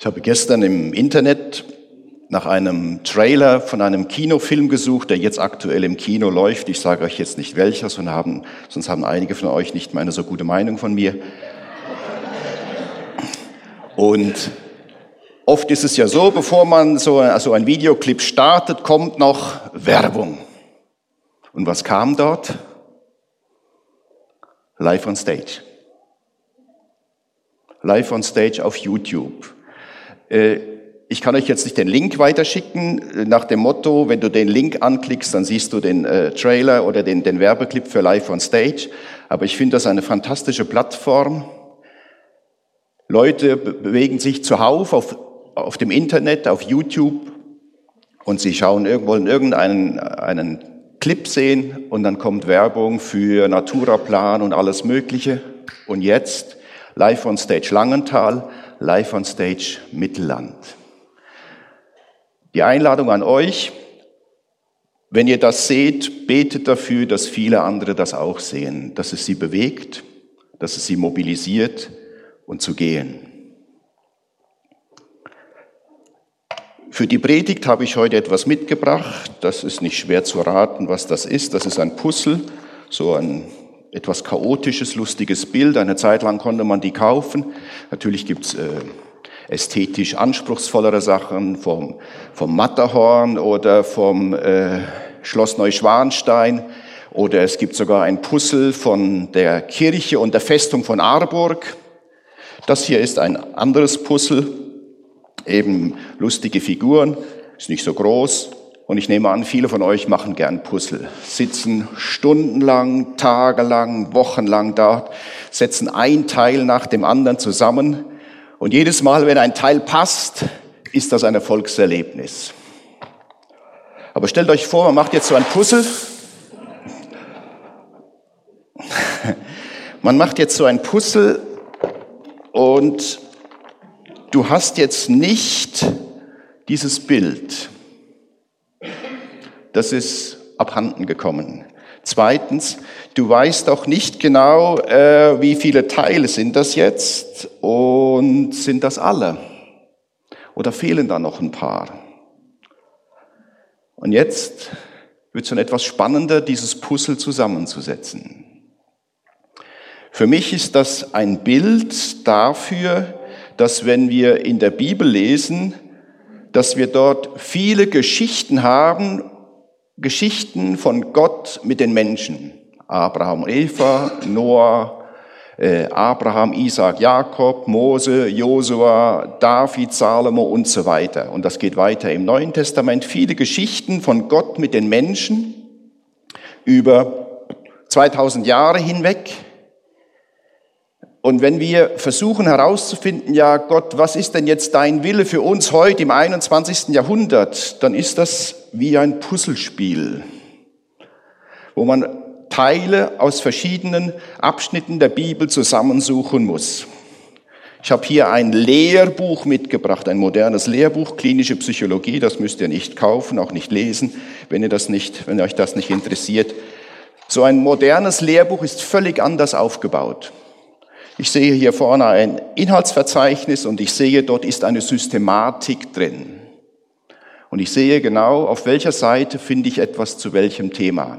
Ich habe gestern im Internet nach einem Trailer von einem Kinofilm gesucht, der jetzt aktuell im Kino läuft. Ich sage euch jetzt nicht welcher, sonst haben, sonst haben einige von euch nicht mehr eine so gute Meinung von mir. Und oft ist es ja so, bevor man so also ein Videoclip startet, kommt noch Werbung. Und was kam dort? Live on Stage. Live on Stage auf YouTube. Äh, ich kann euch jetzt nicht den Link weiterschicken, äh, nach dem Motto, wenn du den Link anklickst, dann siehst du den äh, Trailer oder den, den Werbeclip für Live on Stage. Aber ich finde das eine fantastische Plattform. Leute bewegen sich zuhauf auf, auf dem Internet, auf YouTube und sie schauen irgendwo in irgendeinen einen Clip sehen und dann kommt Werbung für Naturaplan und alles Mögliche. Und jetzt Live on Stage Langenthal Live on Stage Mittelland. Die Einladung an euch, wenn ihr das seht, betet dafür, dass viele andere das auch sehen, dass es sie bewegt, dass es sie mobilisiert und zu gehen. Für die Predigt habe ich heute etwas mitgebracht. Das ist nicht schwer zu raten, was das ist. Das ist ein Puzzle, so ein etwas chaotisches, lustiges Bild. Eine Zeit lang konnte man die kaufen. Natürlich gibt's äh, ästhetisch anspruchsvollere Sachen vom, vom Matterhorn oder vom äh, Schloss Neuschwanstein. Oder es gibt sogar ein Puzzle von der Kirche und der Festung von Arburg. Das hier ist ein anderes Puzzle, eben lustige Figuren, ist nicht so groß, und ich nehme an, viele von euch machen gern Puzzle, sitzen stundenlang, tagelang, wochenlang dort, setzen ein Teil nach dem anderen zusammen. Und jedes Mal, wenn ein Teil passt, ist das ein Erfolgserlebnis. Aber stellt euch vor, man macht jetzt so ein Puzzle. Man macht jetzt so ein Puzzle und du hast jetzt nicht dieses Bild das ist abhanden gekommen. Zweitens, du weißt auch nicht genau, äh, wie viele Teile sind das jetzt und sind das alle? Oder fehlen da noch ein paar? Und jetzt wird es schon etwas spannender, dieses Puzzle zusammenzusetzen. Für mich ist das ein Bild dafür, dass wenn wir in der Bibel lesen, dass wir dort viele Geschichten haben Geschichten von Gott mit den Menschen. Abraham und Eva, Noah, äh, Abraham, Isaac, Jakob, Mose, Josua, David, Salomo und so weiter. Und das geht weiter im Neuen Testament. Viele Geschichten von Gott mit den Menschen über 2000 Jahre hinweg. Und wenn wir versuchen herauszufinden, ja Gott, was ist denn jetzt dein Wille für uns heute im 21. Jahrhundert, dann ist das wie ein Puzzlespiel, wo man Teile aus verschiedenen Abschnitten der Bibel zusammensuchen muss. Ich habe hier ein Lehrbuch mitgebracht, ein modernes Lehrbuch, klinische Psychologie. Das müsst ihr nicht kaufen, auch nicht lesen, wenn ihr das nicht, wenn euch das nicht interessiert. So ein modernes Lehrbuch ist völlig anders aufgebaut. Ich sehe hier vorne ein Inhaltsverzeichnis und ich sehe, dort ist eine Systematik drin. Und ich sehe genau, auf welcher Seite finde ich etwas zu welchem Thema.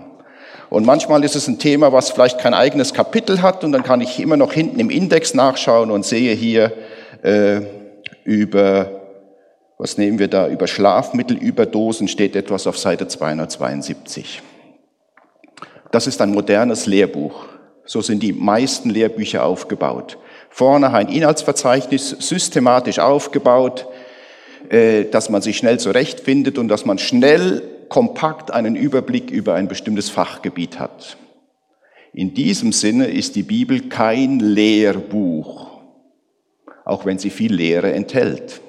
Und manchmal ist es ein Thema, was vielleicht kein eigenes Kapitel hat und dann kann ich immer noch hinten im Index nachschauen und sehe hier äh, über, was nehmen wir da, über Schlafmittelüberdosen steht etwas auf Seite 272. Das ist ein modernes Lehrbuch. So sind die meisten Lehrbücher aufgebaut. Vorne ein Inhaltsverzeichnis, systematisch aufgebaut, äh, dass man sich schnell zurechtfindet und dass man schnell kompakt einen Überblick über ein bestimmtes Fachgebiet hat. In diesem Sinne ist die Bibel kein Lehrbuch, auch wenn sie viel Lehre enthält.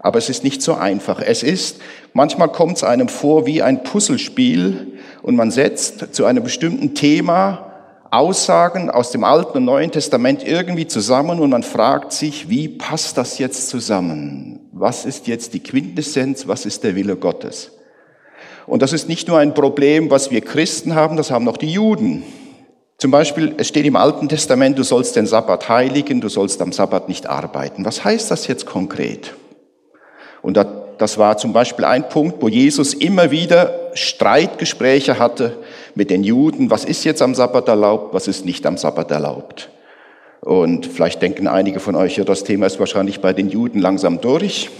Aber es ist nicht so einfach. Es ist, manchmal kommt es einem vor wie ein Puzzlespiel und man setzt zu einem bestimmten Thema Aussagen aus dem Alten und Neuen Testament irgendwie zusammen und man fragt sich, wie passt das jetzt zusammen? Was ist jetzt die Quintessenz? Was ist der Wille Gottes? Und das ist nicht nur ein Problem, was wir Christen haben, das haben auch die Juden. Zum Beispiel, es steht im Alten Testament, du sollst den Sabbat heiligen, du sollst am Sabbat nicht arbeiten. Was heißt das jetzt konkret? Und das war zum Beispiel ein Punkt, wo Jesus immer wieder Streitgespräche hatte mit den Juden. Was ist jetzt am Sabbat erlaubt, was ist nicht am Sabbat erlaubt? Und vielleicht denken einige von euch, ja, das Thema ist wahrscheinlich bei den Juden langsam durch.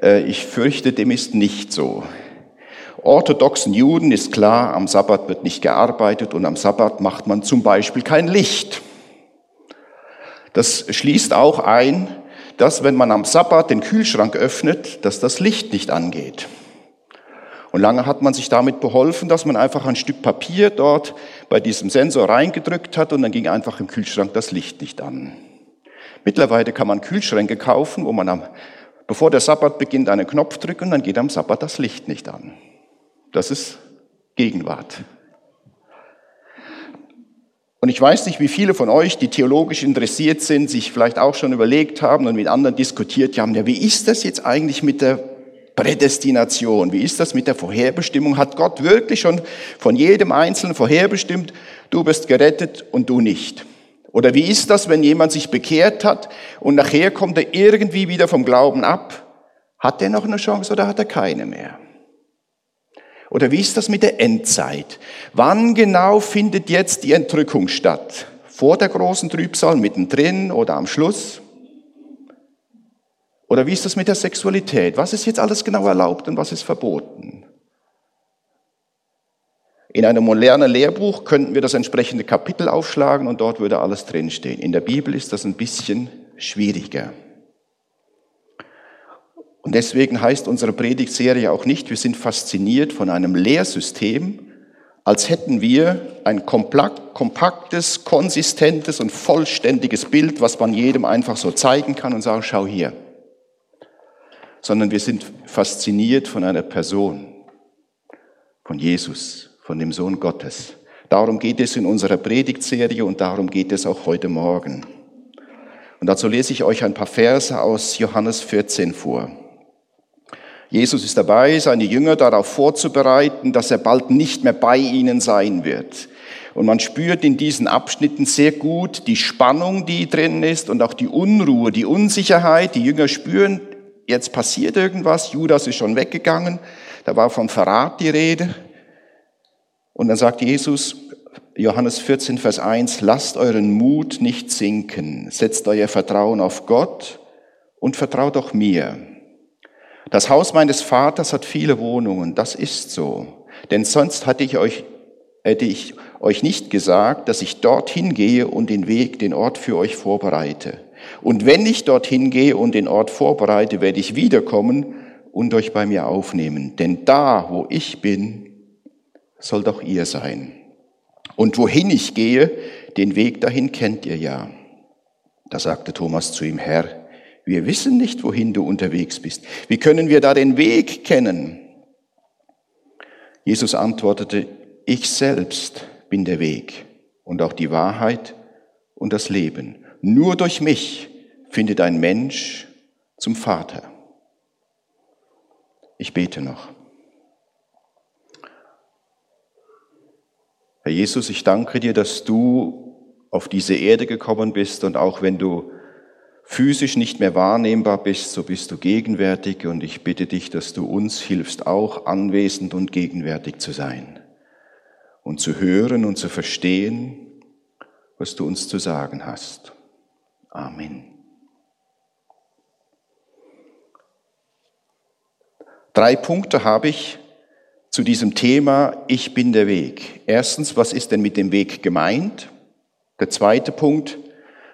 Äh, ich fürchte, dem ist nicht so. Orthodoxen Juden ist klar, am Sabbat wird nicht gearbeitet und am Sabbat macht man zum Beispiel kein Licht. Das schließt auch ein, dass wenn man am Sabbat den Kühlschrank öffnet, dass das Licht nicht angeht. Und lange hat man sich damit beholfen, dass man einfach ein Stück Papier dort bei diesem Sensor reingedrückt hat und dann ging einfach im Kühlschrank das Licht nicht an. Mittlerweile kann man Kühlschränke kaufen, wo man am, bevor der Sabbat beginnt, einen Knopf drückt und dann geht am Sabbat das Licht nicht an. Das ist Gegenwart. Und ich weiß nicht, wie viele von euch, die theologisch interessiert sind, sich vielleicht auch schon überlegt haben und mit anderen diskutiert haben, ja, wie ist das jetzt eigentlich mit der Prädestination. Wie ist das mit der Vorherbestimmung? Hat Gott wirklich schon von jedem Einzelnen vorherbestimmt, du bist gerettet und du nicht? Oder wie ist das, wenn jemand sich bekehrt hat und nachher kommt er irgendwie wieder vom Glauben ab? Hat er noch eine Chance oder hat er keine mehr? Oder wie ist das mit der Endzeit? Wann genau findet jetzt die Entrückung statt? Vor der großen Trübsal, mittendrin oder am Schluss? Oder wie ist das mit der Sexualität? Was ist jetzt alles genau erlaubt und was ist verboten? In einem modernen Lehrbuch könnten wir das entsprechende Kapitel aufschlagen und dort würde alles drinstehen. In der Bibel ist das ein bisschen schwieriger. Und deswegen heißt unsere Predigtserie auch nicht, wir sind fasziniert von einem Lehrsystem, als hätten wir ein kompaktes, konsistentes und vollständiges Bild, was man jedem einfach so zeigen kann und sagen, schau hier sondern wir sind fasziniert von einer Person, von Jesus, von dem Sohn Gottes. Darum geht es in unserer Predigtserie und darum geht es auch heute Morgen. Und dazu lese ich euch ein paar Verse aus Johannes 14 vor. Jesus ist dabei, seine Jünger darauf vorzubereiten, dass er bald nicht mehr bei ihnen sein wird. Und man spürt in diesen Abschnitten sehr gut die Spannung, die drin ist und auch die Unruhe, die Unsicherheit. Die Jünger spüren, jetzt passiert irgendwas, Judas ist schon weggegangen, da war von Verrat die Rede. Und dann sagt Jesus, Johannes 14, Vers 1, lasst euren Mut nicht sinken, setzt euer Vertrauen auf Gott und vertraut auch mir. Das Haus meines Vaters hat viele Wohnungen, das ist so. Denn sonst hatte ich euch, hätte ich euch nicht gesagt, dass ich dorthin gehe und den Weg, den Ort für euch vorbereite. Und wenn ich dorthin gehe und den Ort vorbereite, werde ich wiederkommen und euch bei mir aufnehmen. Denn da, wo ich bin, soll doch ihr sein. Und wohin ich gehe, den Weg dahin kennt ihr ja. Da sagte Thomas zu ihm, Herr, wir wissen nicht, wohin du unterwegs bist. Wie können wir da den Weg kennen? Jesus antwortete, ich selbst bin der Weg und auch die Wahrheit und das Leben. Nur durch mich findet ein Mensch zum Vater. Ich bete noch. Herr Jesus, ich danke dir, dass du auf diese Erde gekommen bist und auch wenn du physisch nicht mehr wahrnehmbar bist, so bist du gegenwärtig und ich bitte dich, dass du uns hilfst, auch anwesend und gegenwärtig zu sein und zu hören und zu verstehen, was du uns zu sagen hast. Amen. Drei Punkte habe ich zu diesem Thema, ich bin der Weg. Erstens, was ist denn mit dem Weg gemeint? Der zweite Punkt,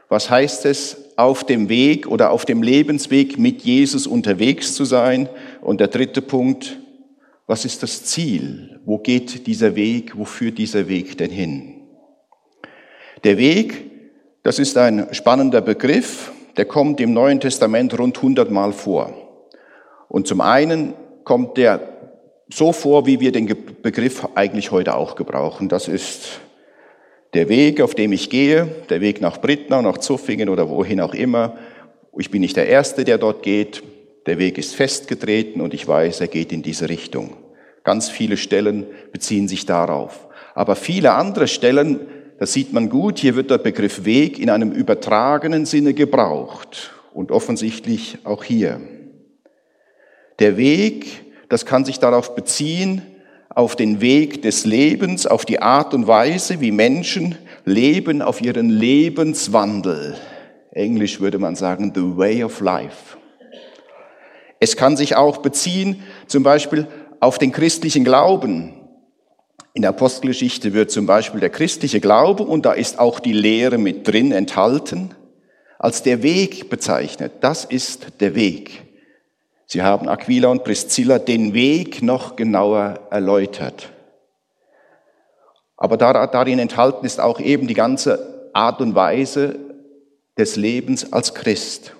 was heißt es, auf dem Weg oder auf dem Lebensweg mit Jesus unterwegs zu sein? Und der dritte Punkt, was ist das Ziel? Wo geht dieser Weg? Wo führt dieser Weg denn hin? Der Weg das ist ein spannender Begriff, der kommt im Neuen Testament rund 100 Mal vor. Und zum einen kommt der so vor, wie wir den Begriff eigentlich heute auch gebrauchen. Das ist der Weg, auf dem ich gehe, der Weg nach Brittner, nach Zuffingen oder wohin auch immer. Ich bin nicht der Erste, der dort geht. Der Weg ist festgetreten und ich weiß, er geht in diese Richtung. Ganz viele Stellen beziehen sich darauf. Aber viele andere Stellen das sieht man gut, hier wird der Begriff Weg in einem übertragenen Sinne gebraucht und offensichtlich auch hier. Der Weg, das kann sich darauf beziehen, auf den Weg des Lebens, auf die Art und Weise, wie Menschen leben, auf ihren Lebenswandel. Englisch würde man sagen, the way of life. Es kann sich auch beziehen, zum Beispiel auf den christlichen Glauben. In der Apostelgeschichte wird zum Beispiel der christliche Glaube, und da ist auch die Lehre mit drin enthalten, als der Weg bezeichnet. Das ist der Weg. Sie haben Aquila und Priscilla den Weg noch genauer erläutert. Aber darin enthalten ist auch eben die ganze Art und Weise des Lebens als Christ.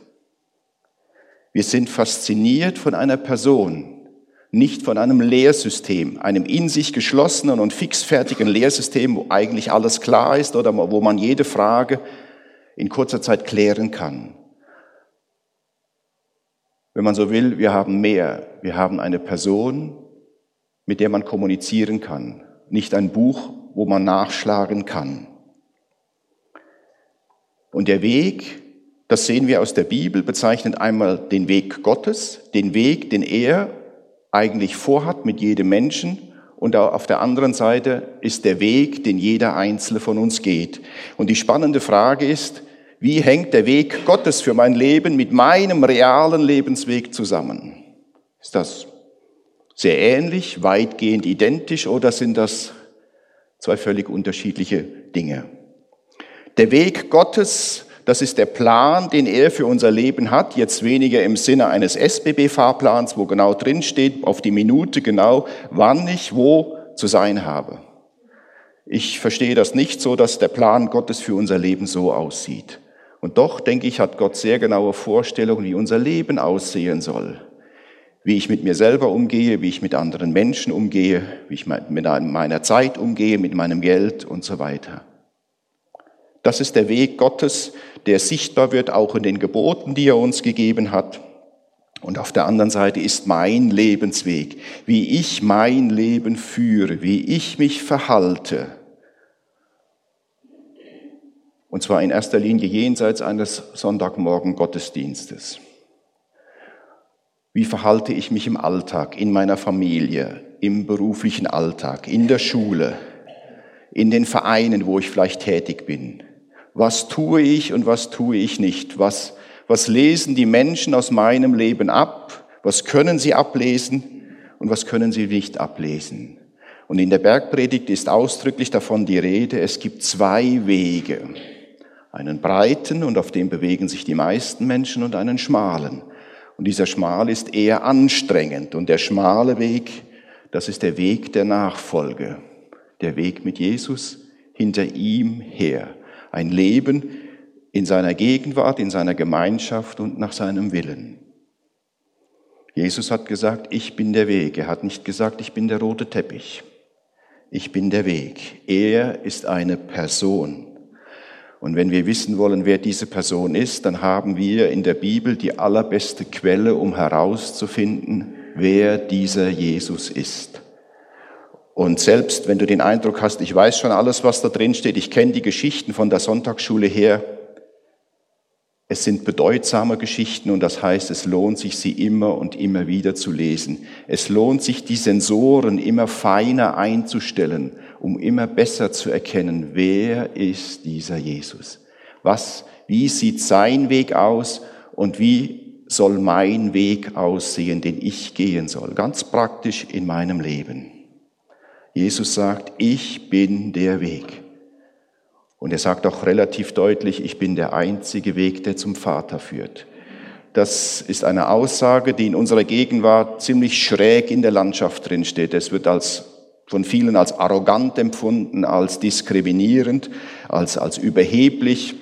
Wir sind fasziniert von einer Person, nicht von einem Lehrsystem, einem in sich geschlossenen und fixfertigen Lehrsystem, wo eigentlich alles klar ist oder wo man jede Frage in kurzer Zeit klären kann. Wenn man so will, wir haben mehr. Wir haben eine Person, mit der man kommunizieren kann, nicht ein Buch, wo man nachschlagen kann. Und der Weg, das sehen wir aus der Bibel, bezeichnet einmal den Weg Gottes, den Weg, den er eigentlich vorhat mit jedem Menschen. Und auf der anderen Seite ist der Weg, den jeder Einzelne von uns geht. Und die spannende Frage ist, wie hängt der Weg Gottes für mein Leben mit meinem realen Lebensweg zusammen? Ist das sehr ähnlich, weitgehend identisch oder sind das zwei völlig unterschiedliche Dinge? Der Weg Gottes, das ist der Plan, den er für unser Leben hat, jetzt weniger im Sinne eines SBB-Fahrplans, wo genau drin steht, auf die Minute genau, wann ich wo zu sein habe. Ich verstehe das nicht so, dass der Plan Gottes für unser Leben so aussieht. Und doch, denke ich, hat Gott sehr genaue Vorstellungen, wie unser Leben aussehen soll. Wie ich mit mir selber umgehe, wie ich mit anderen Menschen umgehe, wie ich mit meiner Zeit umgehe, mit meinem Geld und so weiter. Das ist der Weg Gottes, der sichtbar wird auch in den Geboten, die er uns gegeben hat. Und auf der anderen Seite ist mein Lebensweg, wie ich mein Leben führe, wie ich mich verhalte, und zwar in erster Linie jenseits eines Sonntagmorgen Gottesdienstes. Wie verhalte ich mich im Alltag, in meiner Familie, im beruflichen Alltag, in der Schule, in den Vereinen, wo ich vielleicht tätig bin? Was tue ich und was tue ich nicht? Was, was lesen die Menschen aus meinem Leben ab? Was können sie ablesen und was können sie nicht ablesen? Und in der Bergpredigt ist ausdrücklich davon die Rede, es gibt zwei Wege einen breiten und auf dem bewegen sich die meisten Menschen und einen schmalen. Und dieser schmal ist eher anstrengend und der schmale Weg, das ist der Weg der Nachfolge, der Weg mit Jesus hinter ihm her. Ein Leben in seiner Gegenwart, in seiner Gemeinschaft und nach seinem Willen. Jesus hat gesagt, ich bin der Weg. Er hat nicht gesagt, ich bin der rote Teppich. Ich bin der Weg. Er ist eine Person. Und wenn wir wissen wollen, wer diese Person ist, dann haben wir in der Bibel die allerbeste Quelle, um herauszufinden, wer dieser Jesus ist. Und selbst wenn du den Eindruck hast, ich weiß schon alles, was da drin steht, ich kenne die Geschichten von der Sonntagsschule her, es sind bedeutsame Geschichten und das heißt, es lohnt sich, sie immer und immer wieder zu lesen. Es lohnt sich, die Sensoren immer feiner einzustellen, um immer besser zu erkennen, wer ist dieser Jesus? Was, wie sieht sein Weg aus und wie soll mein Weg aussehen, den ich gehen soll? Ganz praktisch in meinem Leben. Jesus sagt, ich bin der Weg. Und er sagt auch relativ deutlich, ich bin der einzige Weg, der zum Vater führt. Das ist eine Aussage, die in unserer Gegenwart ziemlich schräg in der Landschaft drin steht. Es wird als, von vielen als arrogant empfunden, als diskriminierend, als, als überheblich.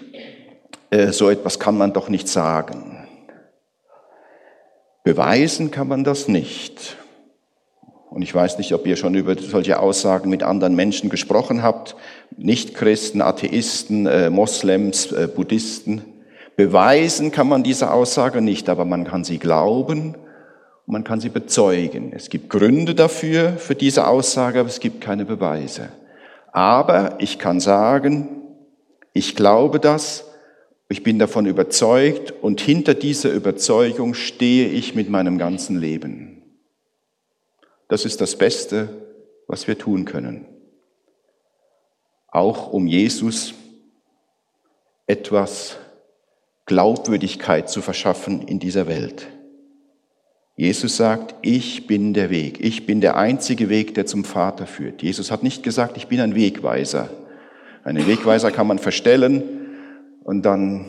Äh, so etwas kann man doch nicht sagen. Beweisen kann man das nicht. Und ich weiß nicht, ob ihr schon über solche Aussagen mit anderen Menschen gesprochen habt. Nichtchristen, Atheisten, äh, Moslems, äh, Buddhisten. Beweisen kann man diese Aussage nicht, aber man kann sie glauben und man kann sie bezeugen. Es gibt Gründe dafür, für diese Aussage, aber es gibt keine Beweise. Aber ich kann sagen, ich glaube das, ich bin davon überzeugt und hinter dieser Überzeugung stehe ich mit meinem ganzen Leben. Das ist das Beste, was wir tun können. Auch um Jesus etwas Glaubwürdigkeit zu verschaffen in dieser Welt. Jesus sagt, ich bin der Weg. Ich bin der einzige Weg, der zum Vater führt. Jesus hat nicht gesagt, ich bin ein Wegweiser. Einen Wegweiser kann man verstellen und dann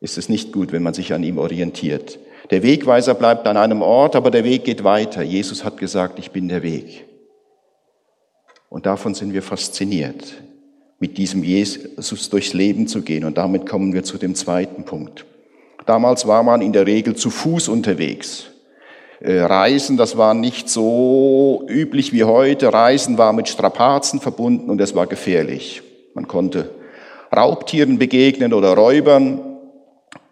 ist es nicht gut, wenn man sich an ihm orientiert. Der Wegweiser bleibt an einem Ort, aber der Weg geht weiter. Jesus hat gesagt, ich bin der Weg. Und davon sind wir fasziniert, mit diesem Jesus durchs Leben zu gehen. Und damit kommen wir zu dem zweiten Punkt. Damals war man in der Regel zu Fuß unterwegs. Äh, Reisen, das war nicht so üblich wie heute. Reisen war mit Strapazen verbunden und es war gefährlich. Man konnte Raubtieren begegnen oder Räubern.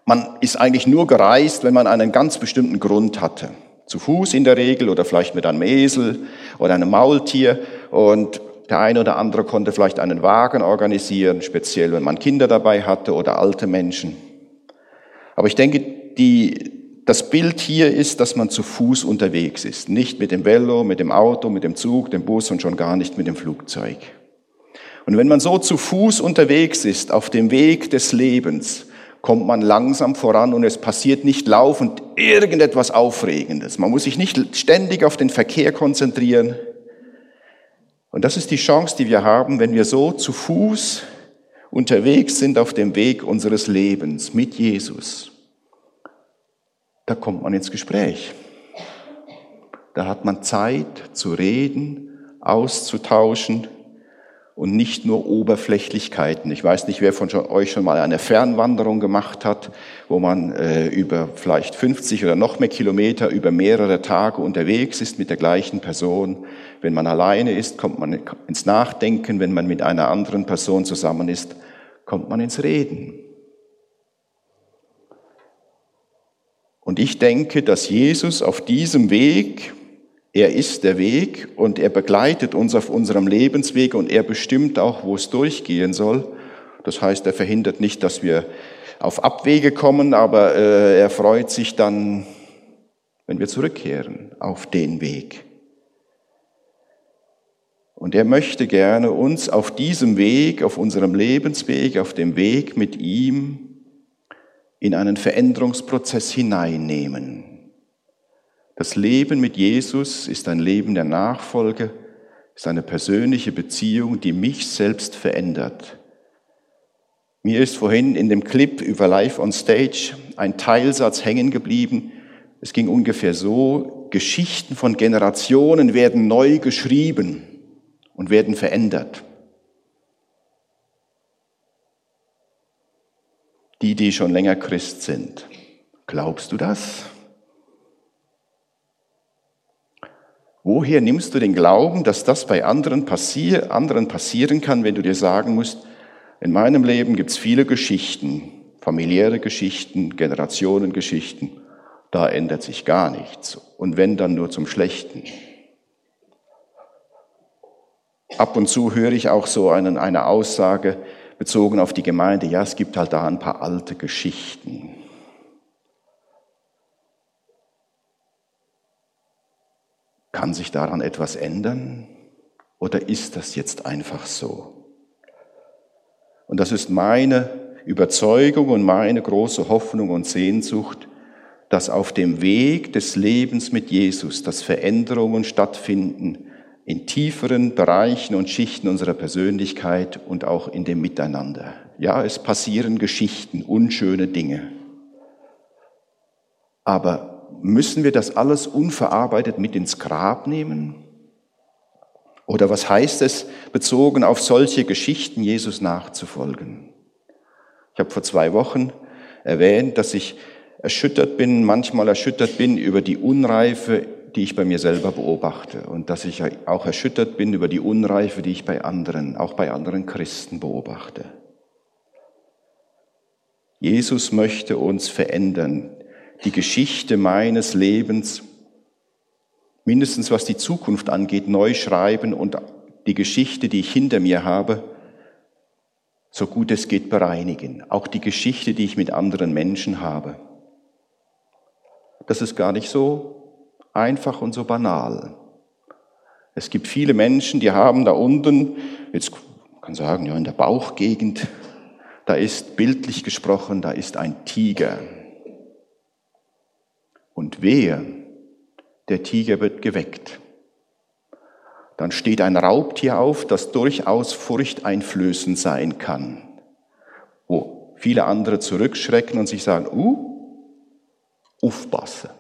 Man ist eigentlich nur gereist, wenn man einen ganz bestimmten Grund hatte. Zu Fuß in der Regel oder vielleicht mit einem Esel oder einem Maultier. Und der eine oder andere konnte vielleicht einen Wagen organisieren, speziell wenn man Kinder dabei hatte oder alte Menschen. Aber ich denke, die, das Bild hier ist, dass man zu Fuß unterwegs ist. Nicht mit dem Velo, mit dem Auto, mit dem Zug, dem Bus und schon gar nicht mit dem Flugzeug. Und wenn man so zu Fuß unterwegs ist, auf dem Weg des Lebens, kommt man langsam voran und es passiert nicht laufend irgendetwas Aufregendes. Man muss sich nicht ständig auf den Verkehr konzentrieren. Und das ist die Chance, die wir haben, wenn wir so zu Fuß unterwegs sind auf dem Weg unseres Lebens mit Jesus, da kommt man ins Gespräch. Da hat man Zeit zu reden, auszutauschen und nicht nur Oberflächlichkeiten. Ich weiß nicht, wer von euch schon mal eine Fernwanderung gemacht hat, wo man äh, über vielleicht 50 oder noch mehr Kilometer über mehrere Tage unterwegs ist mit der gleichen Person. Wenn man alleine ist, kommt man ins Nachdenken. Wenn man mit einer anderen Person zusammen ist, kommt man ins Reden. Und ich denke, dass Jesus auf diesem Weg, er ist der Weg und er begleitet uns auf unserem Lebensweg und er bestimmt auch, wo es durchgehen soll. Das heißt, er verhindert nicht, dass wir auf Abwege kommen, aber äh, er freut sich dann, wenn wir zurückkehren auf den Weg. Und er möchte gerne uns auf diesem Weg, auf unserem Lebensweg, auf dem Weg mit ihm in einen Veränderungsprozess hineinnehmen. Das Leben mit Jesus ist ein Leben der Nachfolge, ist eine persönliche Beziehung, die mich selbst verändert. Mir ist vorhin in dem Clip über Live on Stage ein Teilsatz hängen geblieben. Es ging ungefähr so, Geschichten von Generationen werden neu geschrieben und werden verändert. Die, die schon länger Christ sind. Glaubst du das? Woher nimmst du den Glauben, dass das bei anderen, passier, anderen passieren kann, wenn du dir sagen musst, in meinem Leben gibt es viele Geschichten, familiäre Geschichten, Generationengeschichten, da ändert sich gar nichts. Und wenn dann nur zum Schlechten. Ab und zu höre ich auch so einen, eine Aussage bezogen auf die Gemeinde, ja, es gibt halt da ein paar alte Geschichten. Kann sich daran etwas ändern oder ist das jetzt einfach so? Und das ist meine Überzeugung und meine große Hoffnung und Sehnsucht, dass auf dem Weg des Lebens mit Jesus, dass Veränderungen stattfinden, in tieferen Bereichen und Schichten unserer Persönlichkeit und auch in dem Miteinander. Ja, es passieren Geschichten, unschöne Dinge. Aber müssen wir das alles unverarbeitet mit ins Grab nehmen? Oder was heißt es, bezogen auf solche Geschichten Jesus nachzufolgen? Ich habe vor zwei Wochen erwähnt, dass ich erschüttert bin, manchmal erschüttert bin über die Unreife die ich bei mir selber beobachte und dass ich auch erschüttert bin über die Unreife, die ich bei anderen, auch bei anderen Christen beobachte. Jesus möchte uns verändern, die Geschichte meines Lebens, mindestens was die Zukunft angeht, neu schreiben und die Geschichte, die ich hinter mir habe, so gut es geht bereinigen. Auch die Geschichte, die ich mit anderen Menschen habe. Das ist gar nicht so einfach und so banal. Es gibt viele Menschen, die haben da unten, jetzt kann sagen, ja, in der Bauchgegend, da ist bildlich gesprochen, da ist ein Tiger. Und wehe, der Tiger wird geweckt. Dann steht ein Raubtier auf, das durchaus furchteinflößend sein kann, wo viele andere zurückschrecken und sich sagen, uh, aufpassen.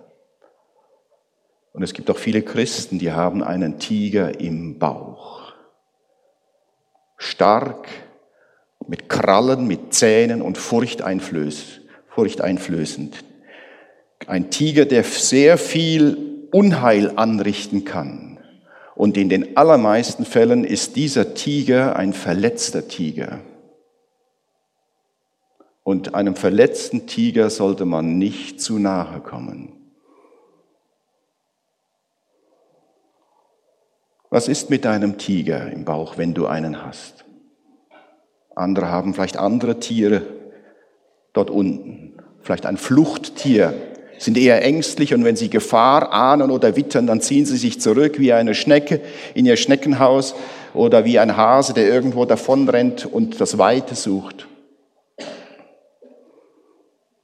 Und es gibt auch viele Christen, die haben einen Tiger im Bauch. Stark, mit Krallen, mit Zähnen und furchteinflößend. Ein Tiger, der sehr viel Unheil anrichten kann. Und in den allermeisten Fällen ist dieser Tiger ein verletzter Tiger. Und einem verletzten Tiger sollte man nicht zu nahe kommen. Was ist mit deinem Tiger im Bauch, wenn du einen hast? Andere haben vielleicht andere Tiere dort unten, vielleicht ein Fluchttier, sind eher ängstlich und wenn sie Gefahr ahnen oder wittern, dann ziehen sie sich zurück wie eine Schnecke in ihr Schneckenhaus oder wie ein Hase, der irgendwo davonrennt und das Weite sucht.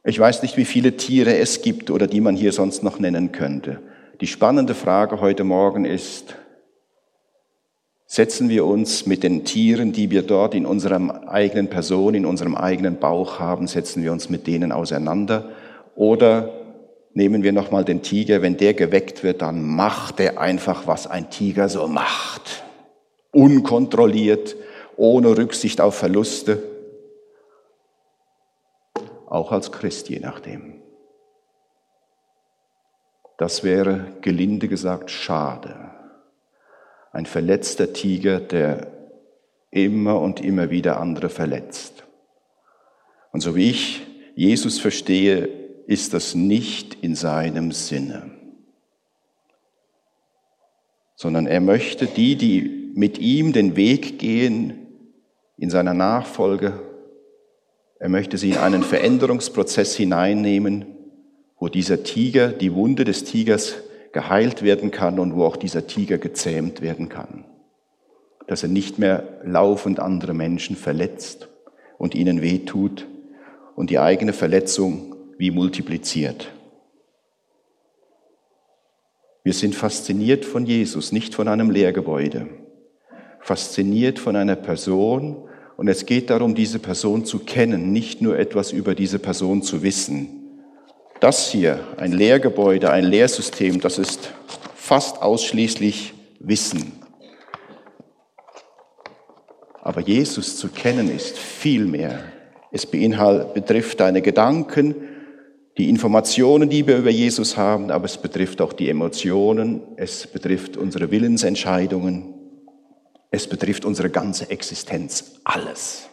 Ich weiß nicht, wie viele Tiere es gibt oder die man hier sonst noch nennen könnte. Die spannende Frage heute Morgen ist, setzen wir uns mit den Tieren, die wir dort in unserem eigenen Person, in unserem eigenen Bauch haben, setzen wir uns mit denen auseinander oder Nehmen wir nochmal den Tiger, wenn der geweckt wird, dann macht er einfach, was ein Tiger so macht. Unkontrolliert, ohne Rücksicht auf Verluste. Auch als Christ, je nachdem. Das wäre gelinde gesagt schade. Ein verletzter Tiger, der immer und immer wieder andere verletzt. Und so wie ich Jesus verstehe, ist das nicht in seinem Sinne, sondern er möchte die, die mit ihm den Weg gehen in seiner Nachfolge, er möchte sie in einen Veränderungsprozess hineinnehmen, wo dieser Tiger, die Wunde des Tigers geheilt werden kann und wo auch dieser Tiger gezähmt werden kann. Dass er nicht mehr laufend andere Menschen verletzt und ihnen wehtut und die eigene Verletzung wie multipliziert. Wir sind fasziniert von Jesus, nicht von einem Lehrgebäude. Fasziniert von einer Person und es geht darum, diese Person zu kennen, nicht nur etwas über diese Person zu wissen. Das hier, ein Lehrgebäude, ein Lehrsystem, das ist fast ausschließlich Wissen. Aber Jesus zu kennen ist viel mehr. Es betrifft deine Gedanken, die Informationen, die wir über Jesus haben, aber es betrifft auch die Emotionen, es betrifft unsere Willensentscheidungen, es betrifft unsere ganze Existenz, alles.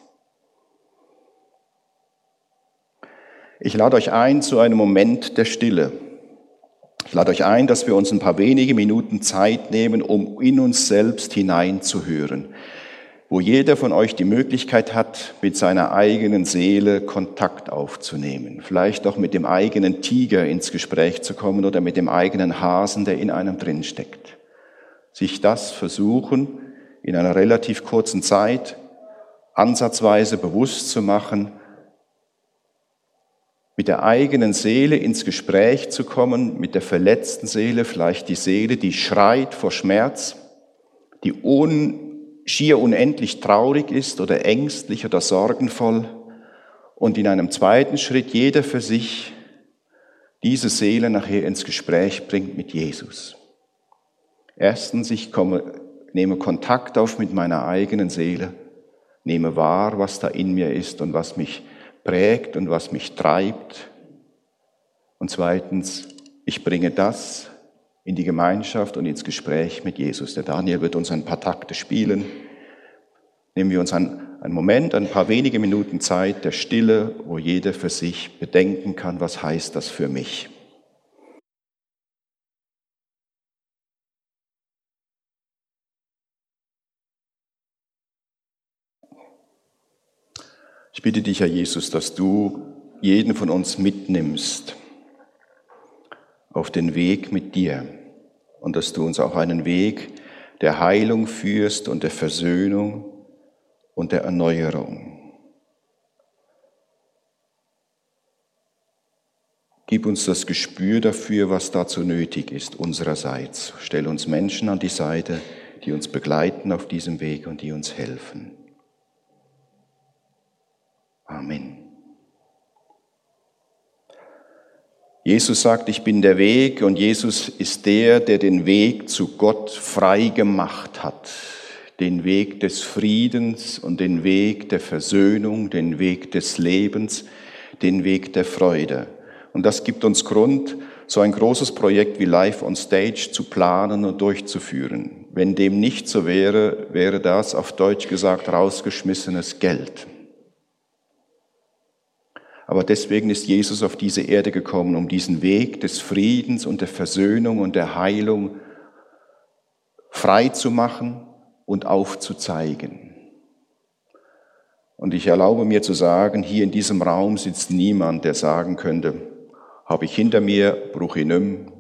Ich lade euch ein zu einem Moment der Stille. Ich lade euch ein, dass wir uns ein paar wenige Minuten Zeit nehmen, um in uns selbst hineinzuhören wo jeder von euch die Möglichkeit hat, mit seiner eigenen Seele Kontakt aufzunehmen, vielleicht auch mit dem eigenen Tiger ins Gespräch zu kommen oder mit dem eigenen Hasen, der in einem drin steckt. Sich das versuchen, in einer relativ kurzen Zeit ansatzweise bewusst zu machen, mit der eigenen Seele ins Gespräch zu kommen, mit der verletzten Seele, vielleicht die Seele, die schreit vor Schmerz, die un schier unendlich traurig ist oder ängstlich oder sorgenvoll und in einem zweiten Schritt jeder für sich diese Seele nachher ins Gespräch bringt mit Jesus. Erstens, ich komme, nehme Kontakt auf mit meiner eigenen Seele, nehme wahr, was da in mir ist und was mich prägt und was mich treibt. Und zweitens, ich bringe das in die Gemeinschaft und ins Gespräch mit Jesus. Der Daniel wird uns ein paar Takte spielen. Nehmen wir uns einen, einen Moment, ein paar wenige Minuten Zeit der Stille, wo jeder für sich bedenken kann, was heißt das für mich. Ich bitte dich, Herr Jesus, dass du jeden von uns mitnimmst auf den Weg mit dir und dass du uns auch einen Weg der Heilung führst und der Versöhnung und der Erneuerung. Gib uns das Gespür dafür, was dazu nötig ist, unsererseits. Stell uns Menschen an die Seite, die uns begleiten auf diesem Weg und die uns helfen. Amen. Jesus sagt, ich bin der Weg und Jesus ist der, der den Weg zu Gott frei gemacht hat. Den Weg des Friedens und den Weg der Versöhnung, den Weg des Lebens, den Weg der Freude. Und das gibt uns Grund, so ein großes Projekt wie Life on Stage zu planen und durchzuführen. Wenn dem nicht so wäre, wäre das auf Deutsch gesagt rausgeschmissenes Geld. Aber deswegen ist Jesus auf diese Erde gekommen, um diesen Weg des Friedens und der Versöhnung und der Heilung frei zu machen und aufzuzeigen. Und ich erlaube mir zu sagen, hier in diesem Raum sitzt niemand, der sagen könnte, habe ich hinter mir, bruch nimm.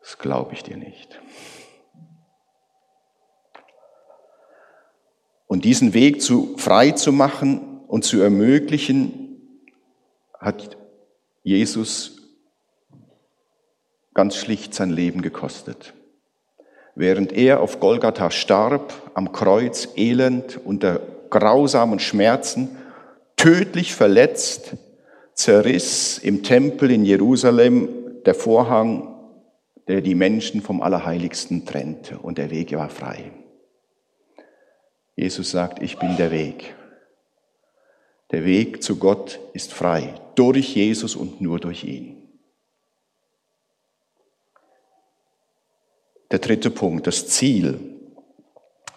Das glaube ich dir nicht. Und diesen Weg zu, frei zu machen, und zu ermöglichen, hat Jesus ganz schlicht sein Leben gekostet. Während er auf Golgatha starb, am Kreuz elend, unter grausamen Schmerzen, tödlich verletzt, zerriss im Tempel in Jerusalem der Vorhang, der die Menschen vom Allerheiligsten trennte und der Weg war frei. Jesus sagt, ich bin der Weg. Der Weg zu Gott ist frei, durch Jesus und nur durch ihn. Der dritte Punkt, das Ziel.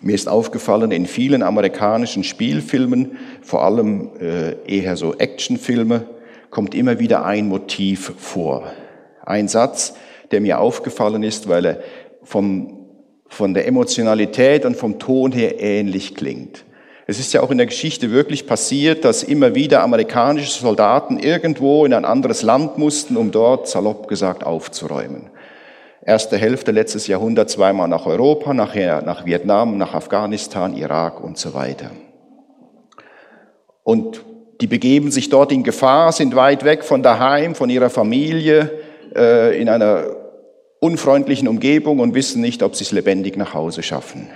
Mir ist aufgefallen, in vielen amerikanischen Spielfilmen, vor allem äh, eher so Actionfilme, kommt immer wieder ein Motiv vor. Ein Satz, der mir aufgefallen ist, weil er vom, von der Emotionalität und vom Ton her ähnlich klingt. Es ist ja auch in der Geschichte wirklich passiert, dass immer wieder amerikanische Soldaten irgendwo in ein anderes Land mussten, um dort, salopp gesagt, aufzuräumen. Erste Hälfte letztes Jahrhundert zweimal nach Europa, nachher nach Vietnam, nach Afghanistan, Irak und so weiter. Und die begeben sich dort in Gefahr, sind weit weg von daheim, von ihrer Familie, äh, in einer unfreundlichen Umgebung und wissen nicht, ob sie es lebendig nach Hause schaffen.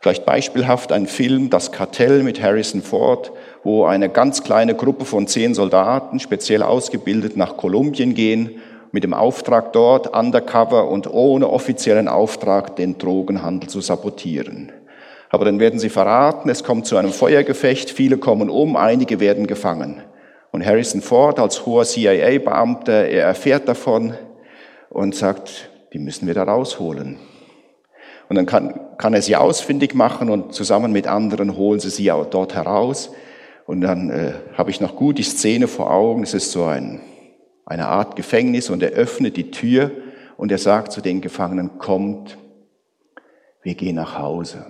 Vielleicht beispielhaft ein Film, Das Kartell mit Harrison Ford, wo eine ganz kleine Gruppe von zehn Soldaten, speziell ausgebildet, nach Kolumbien gehen, mit dem Auftrag dort, undercover und ohne offiziellen Auftrag, den Drogenhandel zu sabotieren. Aber dann werden sie verraten, es kommt zu einem Feuergefecht, viele kommen um, einige werden gefangen. Und Harrison Ford als hoher CIA-Beamter, er erfährt davon und sagt, die müssen wir da rausholen. Und dann kann, kann er sie ausfindig machen und zusammen mit anderen holen sie sie auch dort heraus. Und dann äh, habe ich noch gut die Szene vor Augen. Es ist so ein, eine Art Gefängnis und er öffnet die Tür und er sagt zu den Gefangenen, kommt, wir gehen nach Hause.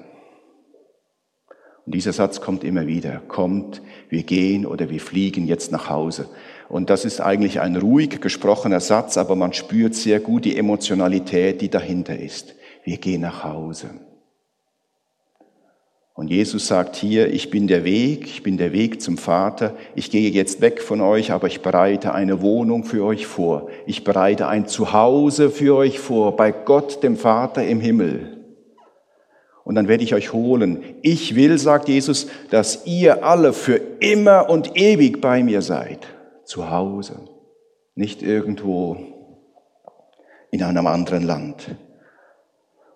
Und dieser Satz kommt immer wieder, kommt, wir gehen oder wir fliegen jetzt nach Hause. Und das ist eigentlich ein ruhig gesprochener Satz, aber man spürt sehr gut die Emotionalität, die dahinter ist wir gehen nach Hause. Und Jesus sagt hier, ich bin der Weg, ich bin der Weg zum Vater, ich gehe jetzt weg von euch, aber ich bereite eine Wohnung für euch vor, ich bereite ein Zuhause für euch vor, bei Gott dem Vater im Himmel. Und dann werde ich euch holen. Ich will, sagt Jesus, dass ihr alle für immer und ewig bei mir seid. Zu Hause, nicht irgendwo in einem anderen Land.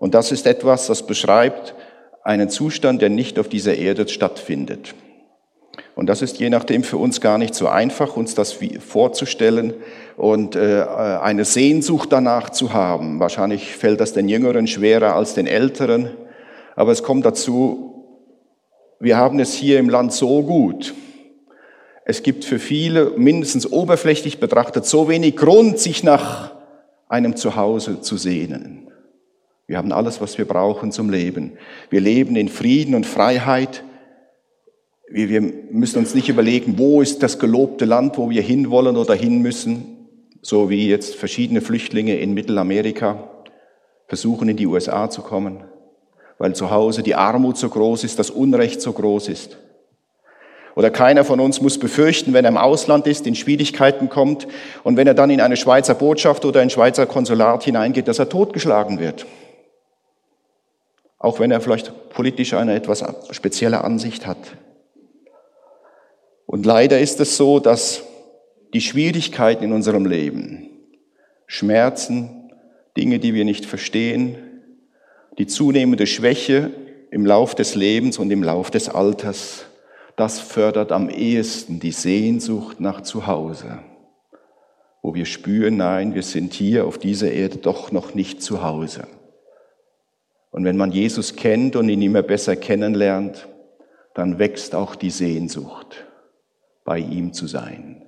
Und das ist etwas, das beschreibt einen Zustand, der nicht auf dieser Erde stattfindet. Und das ist je nachdem für uns gar nicht so einfach, uns das vorzustellen und äh, eine Sehnsucht danach zu haben. Wahrscheinlich fällt das den Jüngeren schwerer als den Älteren, aber es kommt dazu, wir haben es hier im Land so gut. Es gibt für viele, mindestens oberflächlich betrachtet, so wenig Grund, sich nach einem Zuhause zu sehnen. Wir haben alles, was wir brauchen zum Leben. Wir leben in Frieden und Freiheit. wir, wir müssen uns nicht überlegen, wo ist das gelobte Land, wo wir hinwollen oder hin müssen, so wie jetzt verschiedene Flüchtlinge in Mittelamerika versuchen, in die USA zu kommen, weil zu Hause die Armut so groß ist, das Unrecht so groß ist. Oder keiner von uns muss befürchten, wenn er im Ausland ist, in Schwierigkeiten kommt und wenn er dann in eine Schweizer Botschaft oder ein Schweizer Konsulat hineingeht, dass er totgeschlagen wird. Auch wenn er vielleicht politisch eine etwas spezielle Ansicht hat. Und leider ist es so, dass die Schwierigkeiten in unserem Leben, Schmerzen, Dinge, die wir nicht verstehen, die zunehmende Schwäche im Lauf des Lebens und im Lauf des Alters, das fördert am ehesten die Sehnsucht nach Zuhause, wo wir spüren, nein, wir sind hier auf dieser Erde doch noch nicht zu Hause. Und wenn man Jesus kennt und ihn immer besser kennenlernt, dann wächst auch die Sehnsucht, bei ihm zu sein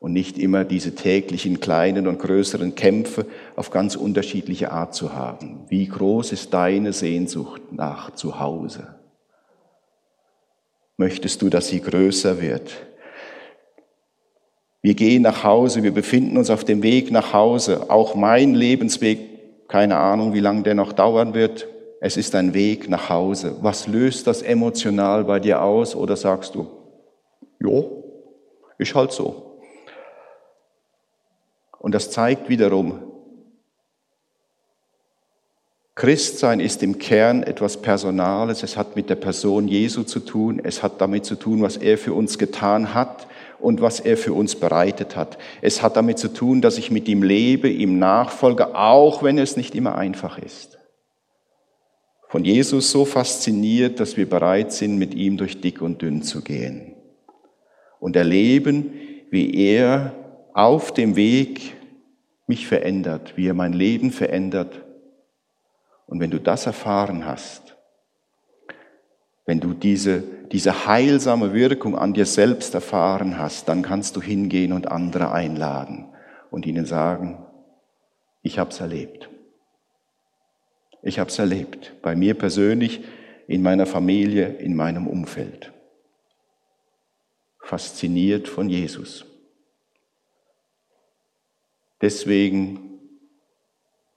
und nicht immer diese täglichen kleinen und größeren Kämpfe auf ganz unterschiedliche Art zu haben. Wie groß ist deine Sehnsucht nach Zuhause? möchtest du, dass sie größer wird. Wir gehen nach Hause, wir befinden uns auf dem Weg nach Hause. Auch mein Lebensweg, keine Ahnung, wie lange der noch dauern wird. Es ist ein Weg nach Hause. Was löst das emotional bei dir aus? Oder sagst du, jo, ist halt so. Und das zeigt wiederum, Christsein ist im Kern etwas Personales. Es hat mit der Person Jesu zu tun. Es hat damit zu tun, was er für uns getan hat und was er für uns bereitet hat. Es hat damit zu tun, dass ich mit ihm lebe, ihm nachfolge, auch wenn es nicht immer einfach ist. Von Jesus so fasziniert, dass wir bereit sind, mit ihm durch dick und dünn zu gehen und erleben, wie er auf dem Weg mich verändert, wie er mein Leben verändert und wenn du das erfahren hast, wenn du diese, diese heilsame Wirkung an dir selbst erfahren hast, dann kannst du hingehen und andere einladen und ihnen sagen, ich habe es erlebt. Ich habe es erlebt, bei mir persönlich, in meiner Familie, in meinem Umfeld. Fasziniert von Jesus. Deswegen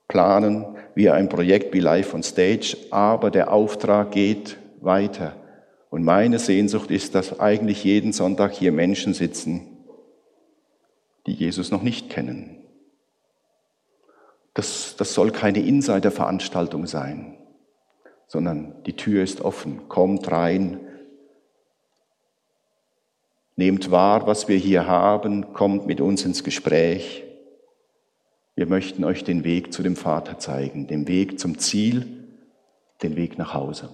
planen wie ein Projekt wie Live on Stage, aber der Auftrag geht weiter. Und meine Sehnsucht ist, dass eigentlich jeden Sonntag hier Menschen sitzen, die Jesus noch nicht kennen. Das, das soll keine Insider-Veranstaltung sein, sondern die Tür ist offen. Kommt rein, nehmt wahr, was wir hier haben, kommt mit uns ins Gespräch. Wir möchten euch den Weg zu dem Vater zeigen, den Weg zum Ziel, den Weg nach Hause.